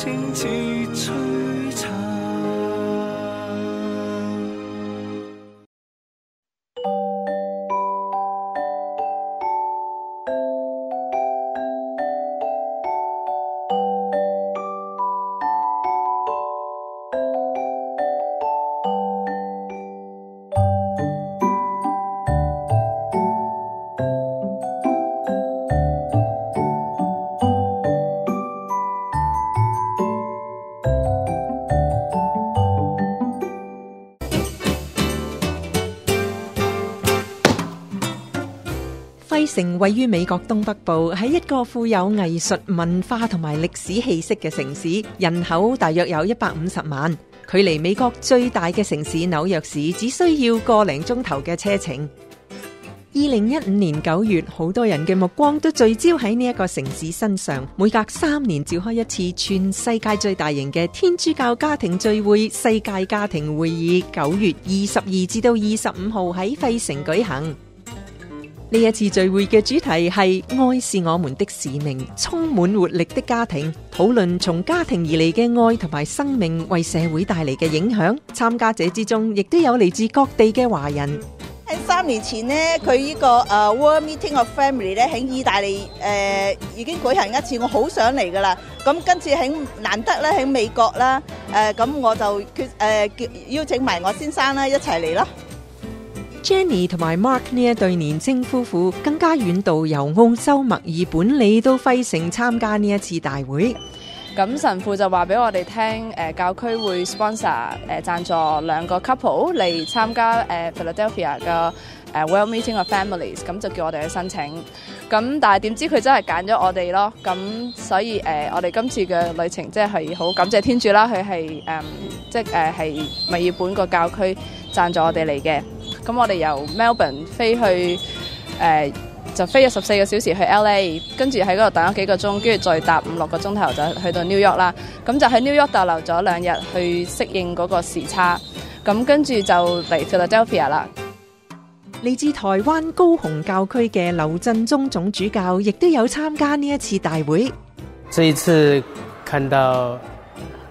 轻轻。城位于美国东北部，喺一个富有艺术文化同埋历史气息嘅城市，人口大约有一百五十万，距离美国最大嘅城市纽约市只需要个零钟头嘅车程。二零一五年九月，好多人嘅目光都聚焦喺呢一个城市身上，每隔三年召开一次全世界最大型嘅天主教家庭聚会——世界家庭会议，九月二十二至到二十五号喺费城举行。呢一次聚会嘅主题系爱是我们的使命，充满活力的家庭讨论从家庭而嚟嘅爱同埋生命为社会带嚟嘅影响。参加者之中亦都有嚟自各地嘅华人。喺三年前呢，佢呢个诶 World Meeting of Family 咧喺意大利诶已经举行一次，我好想嚟噶啦。咁今次喺难得咧喺美国啦，诶咁我就决诶邀请埋我先生啦一齐嚟咯。Jenny 同埋 Mark 呢一对年青夫妇，更加远度由澳洲墨尔本嚟到费城参加呢一次大会。咁神父就话俾我哋听，诶教区会 sponsor，诶赞助两个 couple 嚟参加诶 Philadelphia 嘅诶 w e l l m e e t i n g 个 families，咁就叫我哋去申请。咁但系点知佢真系拣咗我哋咯。咁所以诶我哋今次嘅旅程即系好感谢天主啦。佢系诶即系诶系墨尔本个教区赞助我哋嚟嘅。咁我哋由 Melbourne 飛去，誒就飛咗十四個小時去 LA，跟住喺嗰度等咗幾個鐘，跟住再搭五六個鐘頭就去到 New York 啦。咁就喺 New York 逗留咗兩日去適應嗰個時差，咁跟住就嚟 p h i l a Delphia 啦。嚟自台灣高雄教區嘅劉振中總主教亦都有參加呢一次大會。这一次看到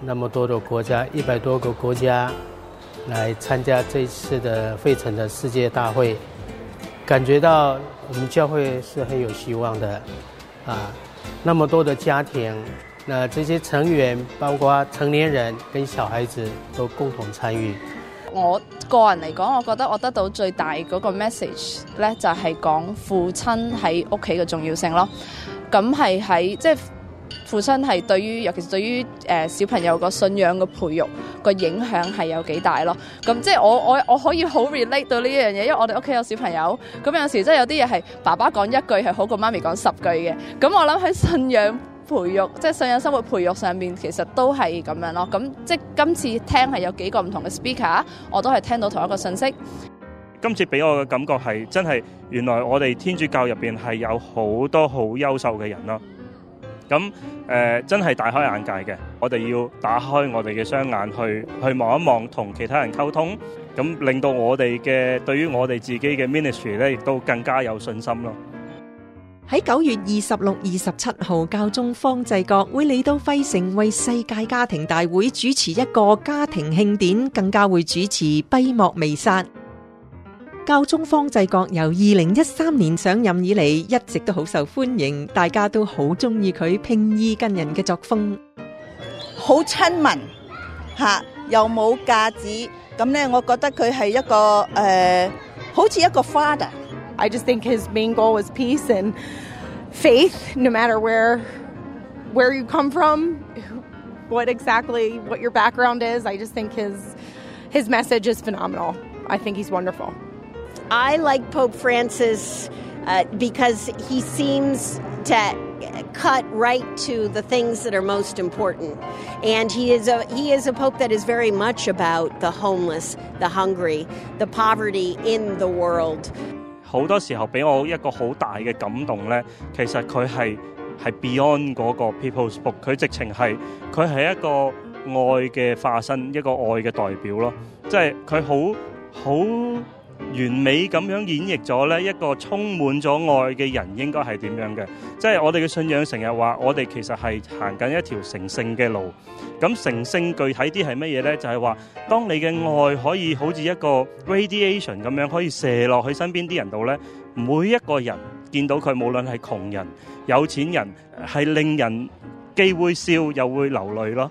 那麼多的國家，一百多個國家。来参加这一次的费城的世界大会，感觉到我们教会是很有希望的，啊，那么多的家庭，那这些成员，包括成年人跟小孩子都共同参与。我个人嚟讲，我觉得我得到最大嗰个 message 咧，就系讲父亲喺屋企嘅重要性咯。咁系喺即系。父親係對於，尤其是對於誒小朋友個信仰個培育個影響係有幾大咯？咁即系我我我可以好 relate 到呢樣嘢，因為我哋屋企有小朋友，咁有時真係有啲嘢係爸爸講一句係好過媽咪講十句嘅。咁我諗喺信仰培育，即係信仰生活培育上面，其實都係咁樣咯。咁即係今次聽係有幾個唔同嘅 speaker，我都係聽到同一個信息。今次俾我嘅感覺係真係原來我哋天主教入邊係有好多好優秀嘅人咯。咁誒真係大開眼界嘅，我哋要打開我哋嘅雙眼去去望一望同其他人溝通，咁令到我哋嘅對於我哋自己嘅 ministry 咧，亦都更加有信心咯。喺九月二十六、二十七號，教中方济國會理到費城為世界家庭大會主持一個家庭慶典，更加會主持闭幕未撒。教宗方济国由二零一三年上任以嚟，一直都好受欢迎，大家都好中意佢平易近人嘅作风，好亲民吓，又冇架子。咁咧，我觉得佢系一个诶，好似一个 father。I just think his main goal a s peace and faith, no matter where where you come from, what exactly what your background is. I just think his his message is phenomenal. I think he's wonderful. I like Pope Francis uh, because he seems to cut right to the things that are most important. And he is a he is a pope that is very much about the homeless, the hungry, the poverty in the world. 好多時候俾我一個好大嘅感動呢，其實佢係係 Beyond 嗰個 People's 完美咁樣演繹咗咧一個充滿咗愛嘅人應該係點樣嘅？即係我哋嘅信仰成日話，我哋其實係行緊一條成聖嘅路。咁成聖具體啲係乜嘢咧？就係話，當你嘅愛可以好似一個 radiation 咁樣，可以射落去身邊啲人度咧，每一個人見到佢，無論係窮人、有錢人，係令人既會笑又會流淚咯。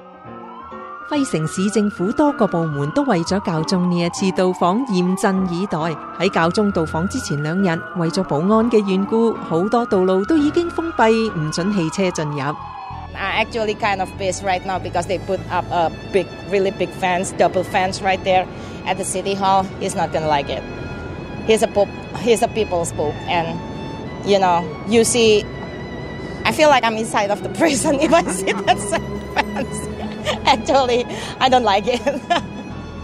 惠城市政府多个部门都为咗教宗呢一次到访严阵以待。喺教宗到访之前两日，为咗保安嘅缘故，好多道路都已经封闭，唔准汽车进入。I actually kind of pissed right now because they put up a big, really big fence, double fence right there at the city hall. He's not gonna like it. He's a he's a people's pope, and you know, you see, I feel like I'm inside of the prison if I see that fence. Actually, I don't like it.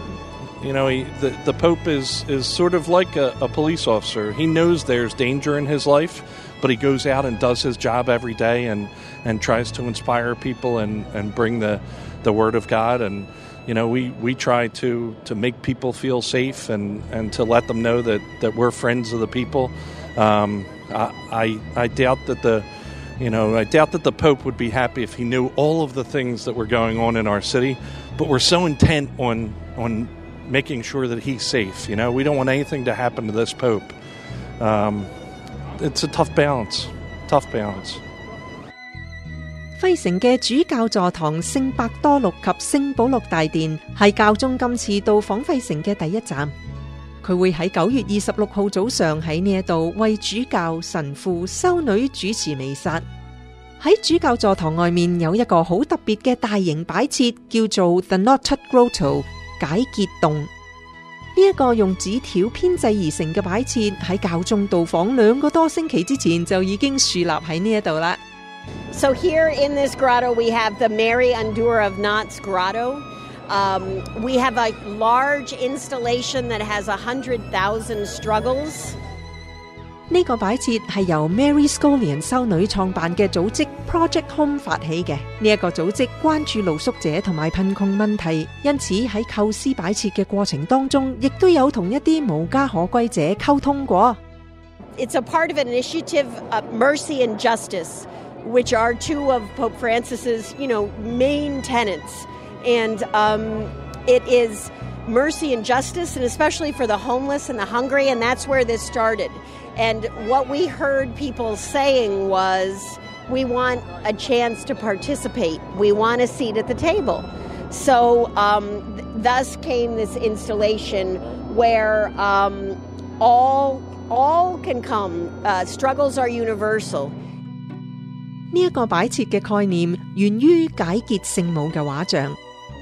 you know, he, the, the Pope is, is sort of like a, a police officer. He knows there's danger in his life, but he goes out and does his job every day and, and tries to inspire people and, and bring the, the Word of God. And, you know, we, we try to, to make people feel safe and, and to let them know that, that we're friends of the people. Um, I, I, I doubt that the you know, I doubt that the Pope would be happy if he knew all of the things that were going on in our city, but we're so intent on on making sure that he's safe. You know, we don't want anything to happen to this Pope. Um, it's a tough balance, tough balance. 佢会喺九月二十六号早上喺呢一度为主教、神父、修女主持弥撒。喺主教座堂外面有一个好特别嘅大型摆设，叫做 The Knots Grotto 解结洞。呢一个用纸条编制而成嘅摆设喺教宗到访两个多星期之前就已经树立喺呢一度啦。So here in this grotto we have the Mary Undoer of Knots Grotto. Um, we have a large installation that has 100,000 struggles. 呢個擺設係由 Mary Scolian 修女創辦嘅組織 Project Home 發起嘅。呢一個組織關注露宿者同埋貧窮問題，因此喺構思擺設嘅過程當中，亦都有同一啲無家可歸者溝通過。It's a part of an initiative of mercy and justice, which are two of Pope Francis's, you know, main tenets and um, it is mercy and justice, and especially for the homeless and the hungry, and that's where this started. And what we heard people saying was, we want a chance to participate, we want a seat at the table. So, um, th- thus came this installation where um, all all can come. Uh, struggles are universal.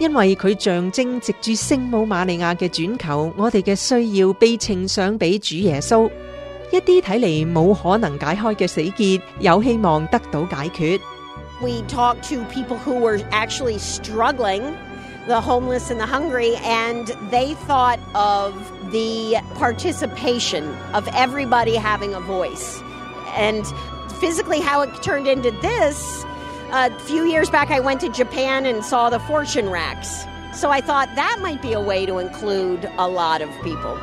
因為佢象徵藉住聖母瑪利亞嘅轉求，我哋嘅需要被呈上俾主耶穌。一啲睇嚟冇可能解開嘅死結，有希望得到解決。We talked to people who were actually struggling, the homeless and the hungry, and they thought of the participation of everybody having a voice. And physically how it turned into this a few years back, I went to Japan and saw the fortune racks. So I thought that might be a way to include a lot of people.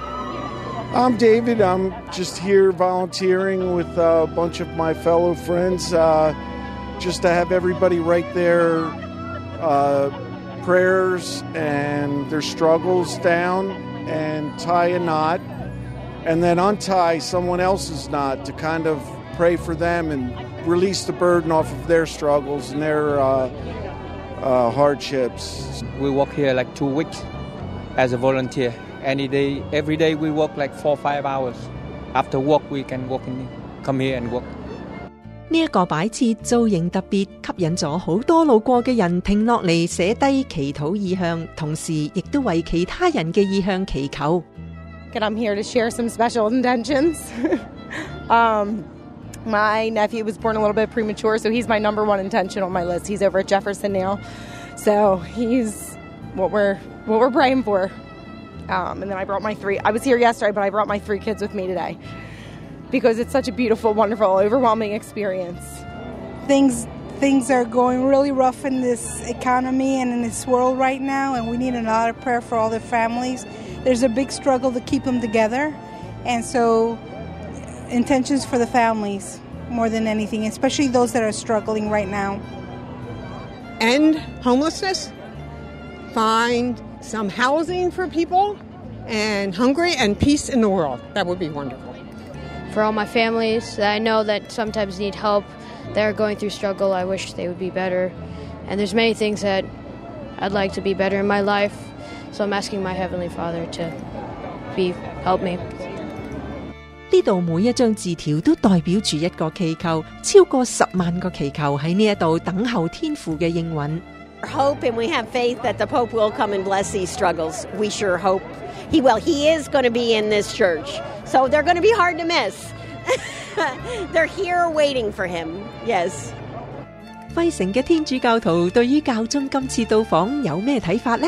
I'm David. I'm just here volunteering with a bunch of my fellow friends, uh, just to have everybody write their uh, prayers and their struggles down and tie a knot and then untie someone else's knot to kind of pray for them and release the burden off of their struggles and their uh, uh, hardships. We work here like two weeks as a volunteer. Any day, every day we work like four five hours. After work, we can walk in, come here and work. And i I'm here to share some special intentions. um, my nephew was born a little bit premature, so he's my number one intention on my list. He's over at Jefferson now, so he's what we're what we're praying for. Um, and then I brought my three. I was here yesterday, but I brought my three kids with me today because it's such a beautiful, wonderful, overwhelming experience. Things things are going really rough in this economy and in this world right now, and we need a lot of prayer for all the families. There's a big struggle to keep them together, and so intentions for the families more than anything, especially those that are struggling right now. End homelessness, find some housing for people, and hungry and peace in the world. That would be wonderful. For all my families I know that sometimes need help, they're going through struggle, I wish they would be better. And there's many things that I'd like to be better in my life, so I'm asking my Heavenly Father to be help me. 呢度每一张字条都代表住一个祈求，超过十万个祈求喺呢一度等候天父嘅应允。Hope and we have faith that the Pope will come and bless these struggles. We sure hope he will. He is going to be in this church, so they're going to be hard to miss. They're here waiting for him. Yes。辉城嘅天主教徒对于教宗今次到访有咩睇法呢？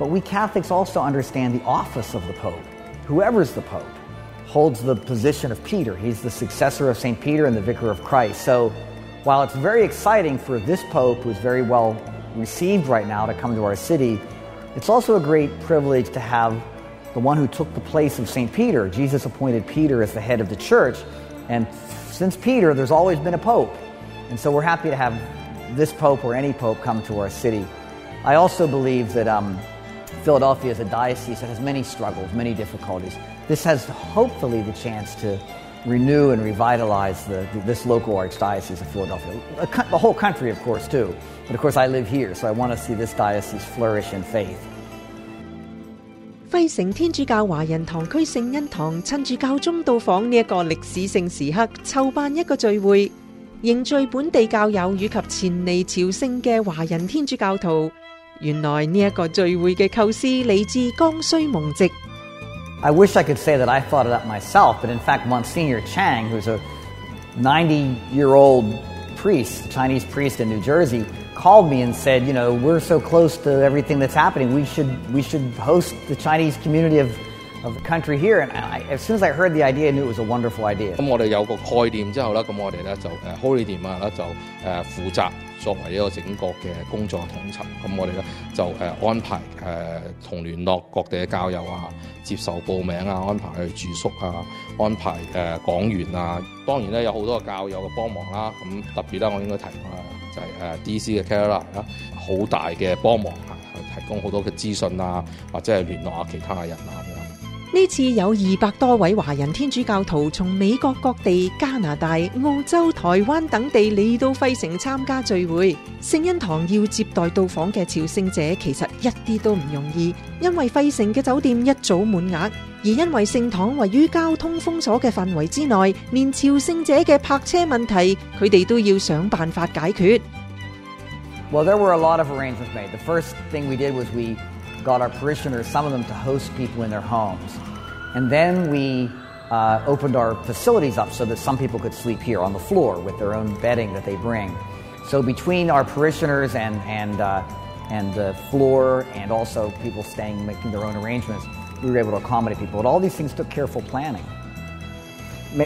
But we Catholics also understand the office of the Pope. Whoever's the Pope holds the position of Peter. He's the successor of St. Peter and the vicar of Christ. So while it's very exciting for this Pope, who's very well received right now, to come to our city, it's also a great privilege to have the one who took the place of St. Peter. Jesus appointed Peter as the head of the church. And since Peter, there's always been a Pope. And so we're happy to have this Pope or any Pope come to our city. I also believe that um, Philadelphia is a diocese that has many struggles, many difficulties. This has hopefully the chance to renew and revitalize the, this local archdiocese of Philadelphia. The whole country, of course, too. But of course, I live here, so I want to see this diocese flourish in faith. I wish I could say that I thought it up myself, but in fact, Monsignor Chang, who's a 90-year-old priest, Chinese priest in New Jersey, called me and said, you know, we're so close to everything that's happening. We should we should host the Chinese community of of the country here. And I, as soon as I heard the idea, I knew it was a wonderful idea. 作為一個整個嘅工作統籌，咁我哋咧就誒安排誒同聯絡各地嘅教友啊，接受報名啊，安排去住宿啊，安排誒講員啊。當然咧有好多教友嘅幫忙啦。咁特別咧我應該提啊，就係誒 DC 嘅 Carla 啦，好大嘅幫忙啊，提供好多嘅資訊啊，或者係聯絡下其他嘅人啊。呢次有二百多位华人天主教徒从美国各地、加拿大、澳洲、台湾等地嚟到费城参加聚会，圣恩堂要接待到访嘅朝圣者，其实一啲都唔容易，因为费城嘅酒店一早满额，而因为圣堂位于交通封锁嘅范围之内，连朝圣者嘅泊车问题，佢哋都要想办法解决。got our parishioners, some of them, to host people in their homes. And then we uh, opened our facilities up so that some people could sleep here on the floor with their own bedding that they bring. So between our parishioners and, and, uh, and the floor and also people staying, making their own arrangements, we were able to accommodate people. But all these things took careful planning.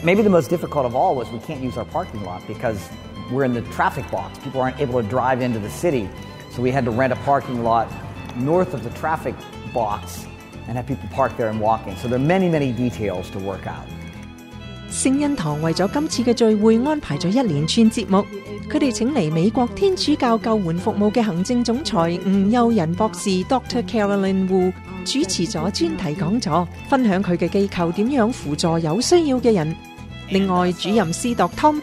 Maybe the most difficult of all was we can't use our parking lot because we're in the traffic box. People aren't able to drive into the city. So we had to rent a parking lot 圣恩堂为咗今次嘅聚会安排咗一连串节目，佢哋请嚟美国天主教救援服务嘅行政总裁吴幼仁博士 （Dr. Carolyn Wu） 主持咗专题讲座，分享佢嘅机构点样辅助有需要嘅人。另外，主任司鐸 Tom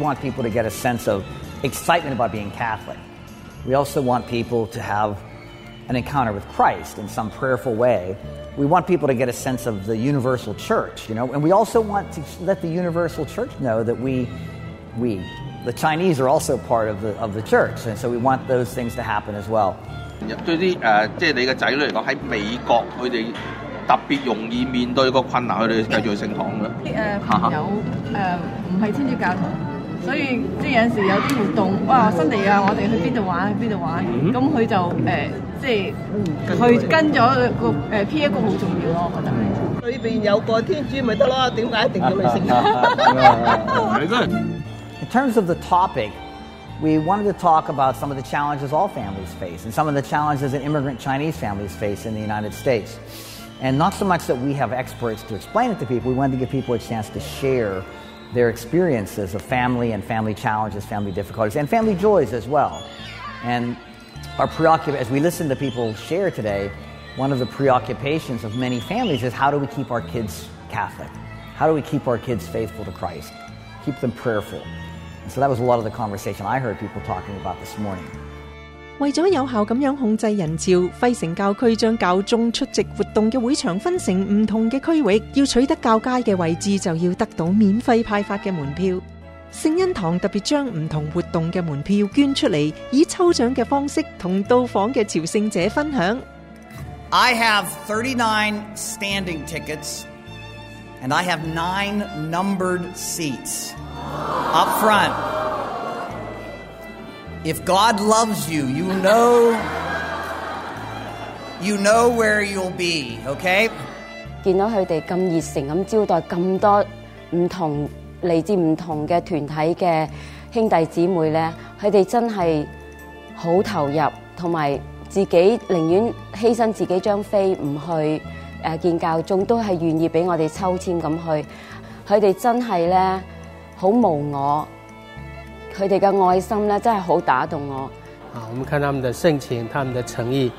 want people to get a sense of excitement about being Catholic. We also want people to have an encounter with Christ in some prayerful way. We want people to get a sense of the universal church, you know, and we also want to let the universal church know that we, we, The Chinese are also part of the of the church, and so we want those things to happen as well. 对啲诶，即系你嘅仔女嚟讲，喺美国，佢哋特别容易面对个困难，佢哋继续去圣堂嘅。啲诶朋友诶，唔系天主教堂，所以即系有阵时有啲活动，哇，新地啊，我哋去边度玩？去边度玩？咁佢就诶，即系去跟咗个诶 P M，好重要咯，我觉得。里边有个天主咪得咯？点解一定要去圣堂？系 真。In terms of the topic, we wanted to talk about some of the challenges all families face and some of the challenges that immigrant Chinese families face in the United States. And not so much that we have experts to explain it to people, we wanted to give people a chance to share their experiences of family and family challenges, family difficulties, and family joys as well. And our preoccupation, as we listen to people share today, one of the preoccupations of many families is how do we keep our kids Catholic? How do we keep our kids faithful to Christ? Keep them prayerful. So that was a lot of the conversation I heard people talking about this morning. 為咗有效咁樣控制人潮，輝城教區將教宗出席活動嘅會場分成唔同嘅區域，要取得教街嘅位置就要得到免費派發嘅門票。聖恩堂特別將唔同活動嘅門票捐出嚟，以抽獎嘅方式同到訪嘅朝聖者分享。I have thirty-nine standing tickets, and I have nine numbered seats up front. If God loves you, you know you know where you'll be, okay? 見到佢哋咁熱誠咁招待咁多唔同嚟自唔同嘅團體嘅兄弟姊妹咧，佢哋真係好投入，同埋自己寧願犧牲自己張飛唔去誒見教眾，都係願意俾我哋抽籤咁去。佢哋真係咧〜好无我，佢哋嘅爱心咧真系好打动我。啊，我们看他们的盛情，他们的诚意，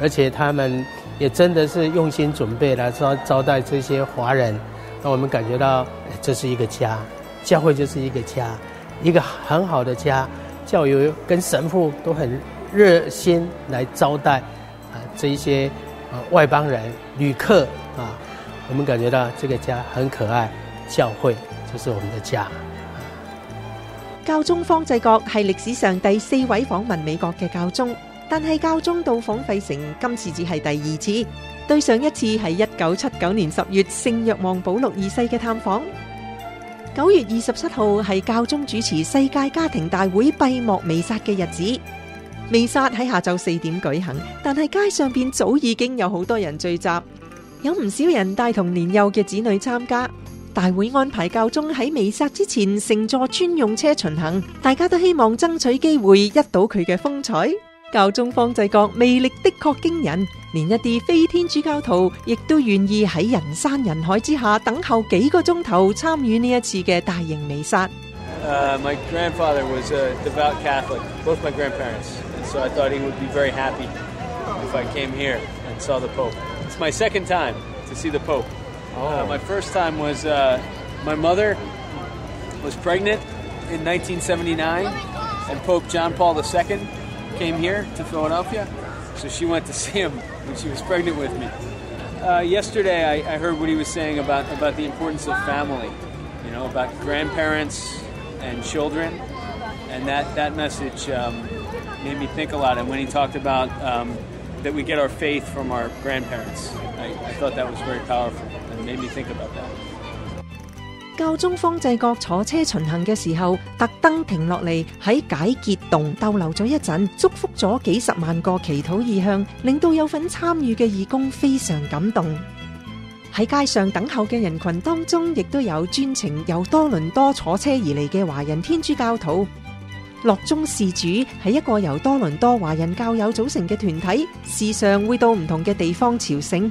而且他们也真的是用心准备来招招待这些华人，让我们感觉到这是一个家，教会就是一个家，一个很好的家。教友跟神父都很热心来招待啊，这一些啊外邦人旅客啊，我们感觉到这个家很可爱，教会就是我们的家。教宗方济各系历史上第四位访问美国嘅教宗，但系教宗到访费城今次只系第二次，对上一次系一九七九年十月圣约望保禄二世嘅探访。九月二十七号系教宗主持世界家庭大会闭幕弥撒嘅日子，弥撒喺下昼四点举行，但系街上边早已经有好多人聚集，有唔少人带同年幼嘅子女参加。大会安排教宗喺弥撒之前乘坐专用车巡行，大家都希望争取机会一睹佢嘅风采。教宗方济各魅力的确惊人，连一啲飞天主教徒亦都愿意喺人山人海之下等候几个钟头参与呢一次嘅大型弥撒。Uh, oh. Uh, my first time was uh, my mother was pregnant in 1979, and Pope John Paul II came here to Philadelphia, so she went to see him when she was pregnant with me. Uh, yesterday, I, I, heard what he was saying about about the importance of family, you know, about grandparents and children, and that that message um, made me think a lot. And when he talked about um, that we get our faith from our grandparents. I, I, thought that was very powerful. 教中方济国坐车巡行嘅时候，特登停落嚟喺解结洞逗留咗一阵，祝福咗几十万个祈祷意向，令到有份参与嘅义工非常感动。喺街上等候嘅人群当中，亦都有专程由多伦多坐车而嚟嘅华人天主教徒。乐宗事主系一个由多伦多华人教友组成嘅团体，时常会到唔同嘅地方朝圣。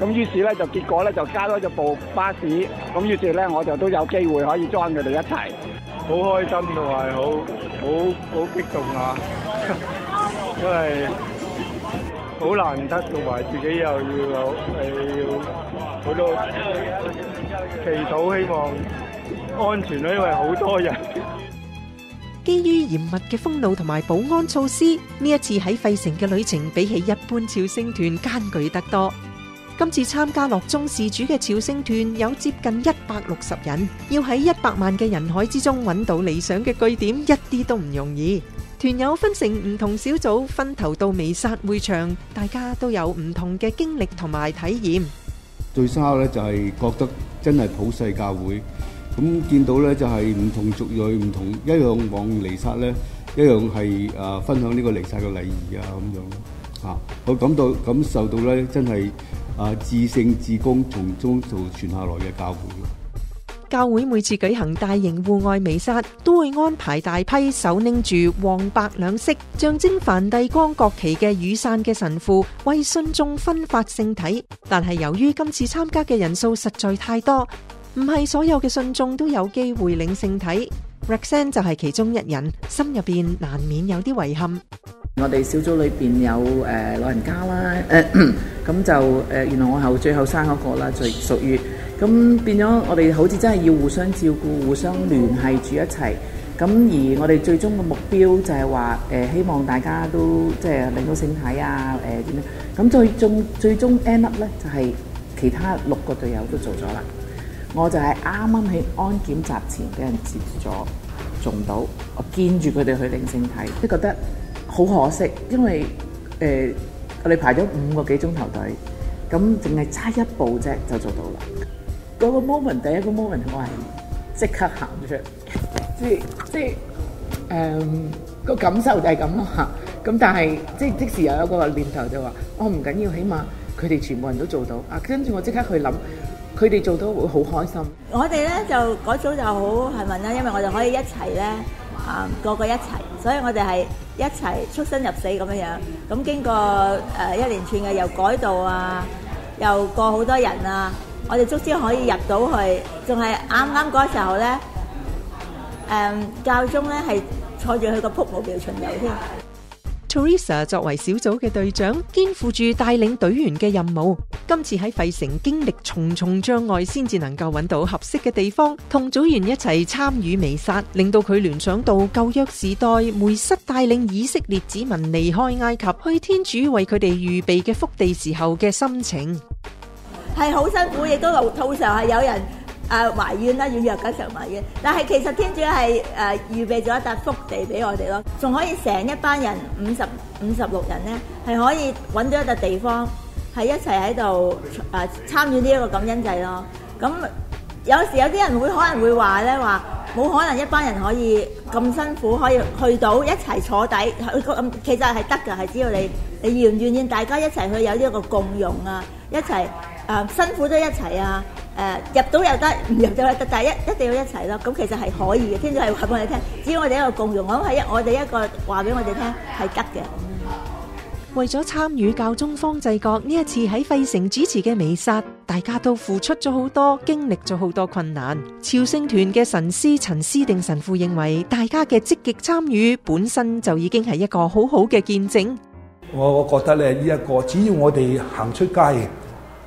咁於是咧就結果咧就加多咗部巴士，咁於是咧我就都有機會可以裝佢哋一齊，好開心同埋好好好激動啊！因為好難得同埋自己又要有係要好多祈禱，希望安全啦，因為好多人。基于严密嘅封路同埋保安措施，呢一次喺费城嘅旅程比起一般超星团艰巨得多。今次参加乐宗事主嘅朝圣团有接近一百六十人，要喺一百万嘅人海之中揾到理想嘅据点，一啲都唔容易。团友分成唔同小组，分头到弥撒会场，大家都有唔同嘅经历同埋体验。最骚咧就系觉得真系普世教会，咁见到咧就系唔同族裔、唔同一样往弥撒咧，一样系诶分享呢个弥撒嘅礼仪啊咁样。啊，我感到感受到咧，真系。啊！自圣至公，從中就傳下來嘅教會。教會每次舉行大型户外美殺，都會安排大批手拎住黃白兩色象徵梵蒂冈國旗嘅雨伞嘅神父，為信眾分發聖體。但係由於今次參加嘅人數實在太多，唔係所有嘅信眾都有機會領聖體。Rexen 就係其中一人，心入边難免有啲遺憾。我哋小组里边有诶老人家啦，诶 咁就诶原来我后最后生嗰个啦，最属于咁变咗我哋好似真系要互相照顾、互相联系住一齐，咁而我哋最终嘅目标就系话诶希望大家都即系领到圣体啊，诶点咧？咁最终最终 end up 咧就系其他六个队友都做咗啦，我就系啱啱喺安检集前俾人截咗中到，我坚住佢哋去领圣体，即觉得？好可惜，因為誒我哋排咗五個幾鐘頭隊，咁淨係差一步啫就做到啦。嗰個 moment，第一個 moment 我係即刻行出，即即誒個感受就係咁咯嚇。咁但係即即時又有個念頭就話，我唔緊要，起碼佢哋全部人都做到啊。跟住我即刻去諗，佢哋做到會好開心。我哋咧就嗰組就好幸咪啦，因為我哋可以一齊咧啊，個個一齊。所以我哋係一齊出生入死咁樣樣，咁經過誒一連串嘅又改道啊，又過好多人啊，我哋足之可以入到去，仲係啱啱嗰時候咧，誒教宗咧係坐住佢個瀑布橋巡遊添。Teresa 作为小组嘅队长，肩负住带领队员嘅任务。今次喺费城经历重重障碍，先至能够揾到合适嘅地方，同组员一齐参与微杀，令到佢联想到旧约时代梅瑟带领以色列子民离开埃及，去天主为佢哋预备嘅福地时候嘅心情，系好辛苦，亦都路候系有人。誒埋院啦，要弱緊食懷怨。但係其實天主係誒預備咗一笪福地俾我哋咯，仲可以成一班人五十五十六人咧，係可以揾到一笪地方，係一齊喺度誒參與呢一個感恩祭咯。咁有時有啲人會可能會話咧，話冇可能一班人可以咁辛苦可以去到一齊坐底。咁其實係得㗎，係只要你你願唔願意大家一齊去有呢一個共用啊，一齊。啊，辛苦都一齐啊！誒，入到又得，唔入就又得，但一一定要一齊咯。咁其實係可以嘅，天主係話俾我哋聽，只要我哋一個共融，我係一，我哋一個話俾我哋聽係得嘅。為咗參與教宗方济國呢一次喺費城主持嘅微殺，大家都付出咗好多，經歷咗好多困難。朝聖團嘅神師陳思定神父認為，大家嘅積極參與本身就已經係一個好好嘅見證。我覺得咧，呢一個只要我哋行出街。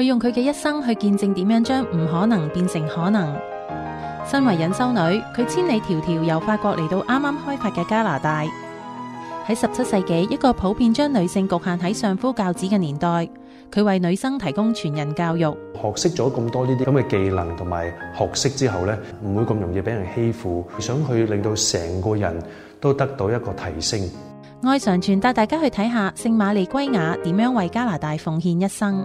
佢用佢嘅一生去见证点样将唔可能变成可能。身为隐修女，佢千里迢迢由法国嚟到啱啱开发嘅加拿大。喺十七世纪，一个普遍将女性局限喺上夫教子嘅年代，佢为女生提供全人教育，学识咗咁多呢啲咁嘅技能同埋学识之后呢唔会咁容易俾人欺负。想去令到成个人都得到一个提升。爱常传带大家去睇下圣玛丽圭亚点样为加拿大奉献一生。